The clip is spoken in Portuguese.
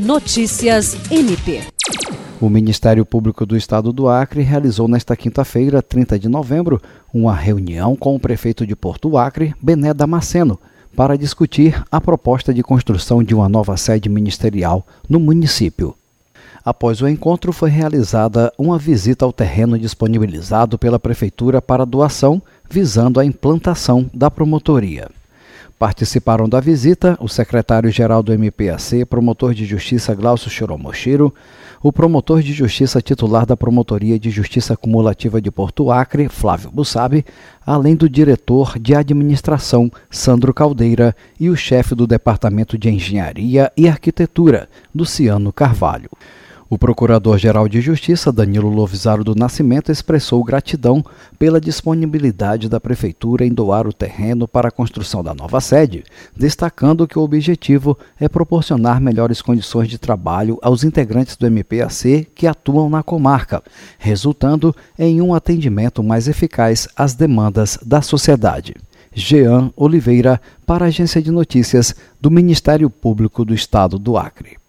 Notícias MP. O Ministério Público do Estado do Acre realizou nesta quinta-feira, 30 de novembro, uma reunião com o prefeito de Porto Acre, Bené Damasceno, para discutir a proposta de construção de uma nova sede ministerial no município. Após o encontro, foi realizada uma visita ao terreno disponibilizado pela Prefeitura para doação, visando a implantação da promotoria. Participaram da visita o secretário-geral do MPAC, promotor de justiça Glaucio Choromochiro, o promotor de justiça titular da Promotoria de Justiça Cumulativa de Porto Acre, Flávio Bussabi, além do diretor de administração, Sandro Caldeira, e o chefe do Departamento de Engenharia e Arquitetura, Luciano Carvalho. O Procurador-Geral de Justiça, Danilo Lovisaro do Nascimento, expressou gratidão pela disponibilidade da Prefeitura em doar o terreno para a construção da nova sede, destacando que o objetivo é proporcionar melhores condições de trabalho aos integrantes do MPAC que atuam na comarca, resultando em um atendimento mais eficaz às demandas da sociedade. Jean Oliveira, para a Agência de Notícias do Ministério Público do Estado do Acre.